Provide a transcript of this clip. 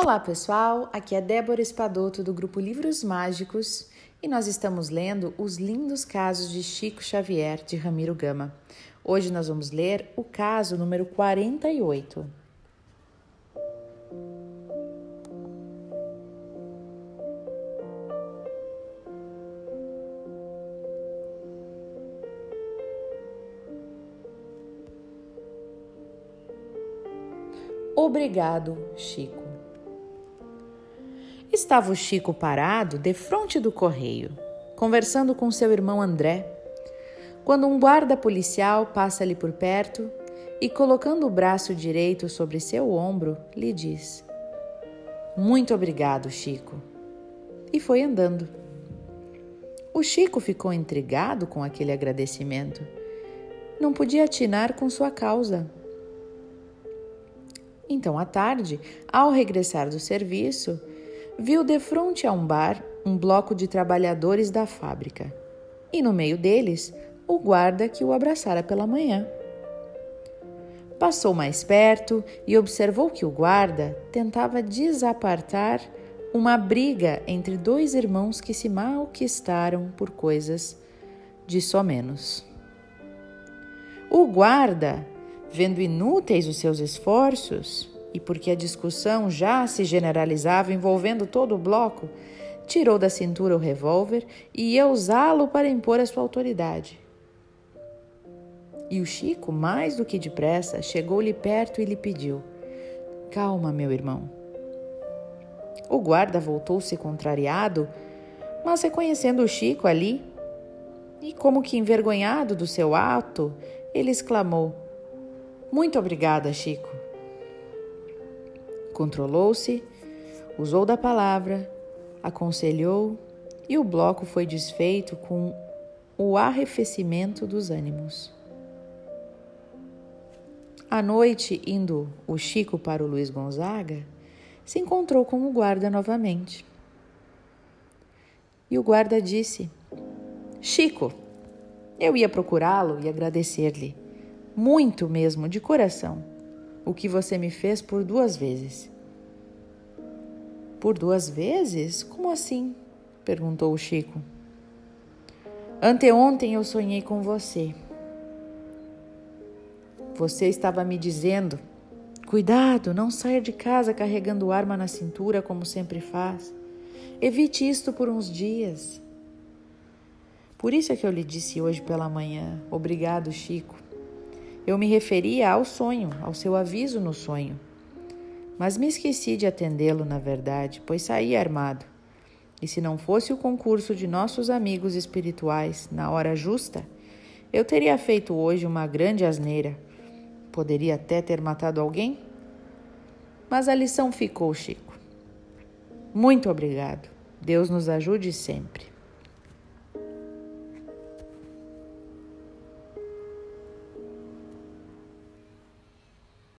Olá pessoal, aqui é Débora Espadoto do grupo Livros Mágicos e nós estamos lendo Os Lindos Casos de Chico Xavier de Ramiro Gama. Hoje nós vamos ler o caso número 48. Obrigado, Chico. Estava o Chico parado defronte do correio, conversando com seu irmão André, quando um guarda policial passa ali por perto e, colocando o braço direito sobre seu ombro, lhe diz: Muito obrigado, Chico. E foi andando. O Chico ficou intrigado com aquele agradecimento. Não podia atinar com sua causa. Então, à tarde, ao regressar do serviço, viu de frente a um bar um bloco de trabalhadores da fábrica e no meio deles o guarda que o abraçara pela manhã. Passou mais perto e observou que o guarda tentava desapartar uma briga entre dois irmãos que se malquistaram por coisas de só menos. O guarda Vendo inúteis os seus esforços, e porque a discussão já se generalizava envolvendo todo o bloco, tirou da cintura o revólver e ia usá-lo para impor a sua autoridade. E o Chico, mais do que depressa, chegou-lhe perto e lhe pediu: Calma, meu irmão. O guarda voltou-se contrariado, mas reconhecendo o Chico ali, e como que envergonhado do seu ato, ele exclamou: muito obrigada, Chico. Controlou-se, usou da palavra, aconselhou e o bloco foi desfeito com o arrefecimento dos ânimos. À noite, indo o Chico para o Luiz Gonzaga, se encontrou com o guarda novamente. E o guarda disse: Chico, eu ia procurá-lo e agradecer-lhe muito mesmo, de coração, o que você me fez por duas vezes. Por duas vezes? Como assim? perguntou o Chico. Anteontem eu sonhei com você. Você estava me dizendo: cuidado, não saia de casa carregando arma na cintura como sempre faz. Evite isto por uns dias. Por isso é que eu lhe disse hoje pela manhã: obrigado, Chico. Eu me referia ao sonho, ao seu aviso no sonho. Mas me esqueci de atendê-lo, na verdade, pois saí armado. E se não fosse o concurso de nossos amigos espirituais na hora justa, eu teria feito hoje uma grande asneira. Poderia até ter matado alguém. Mas a lição ficou, Chico. Muito obrigado. Deus nos ajude sempre.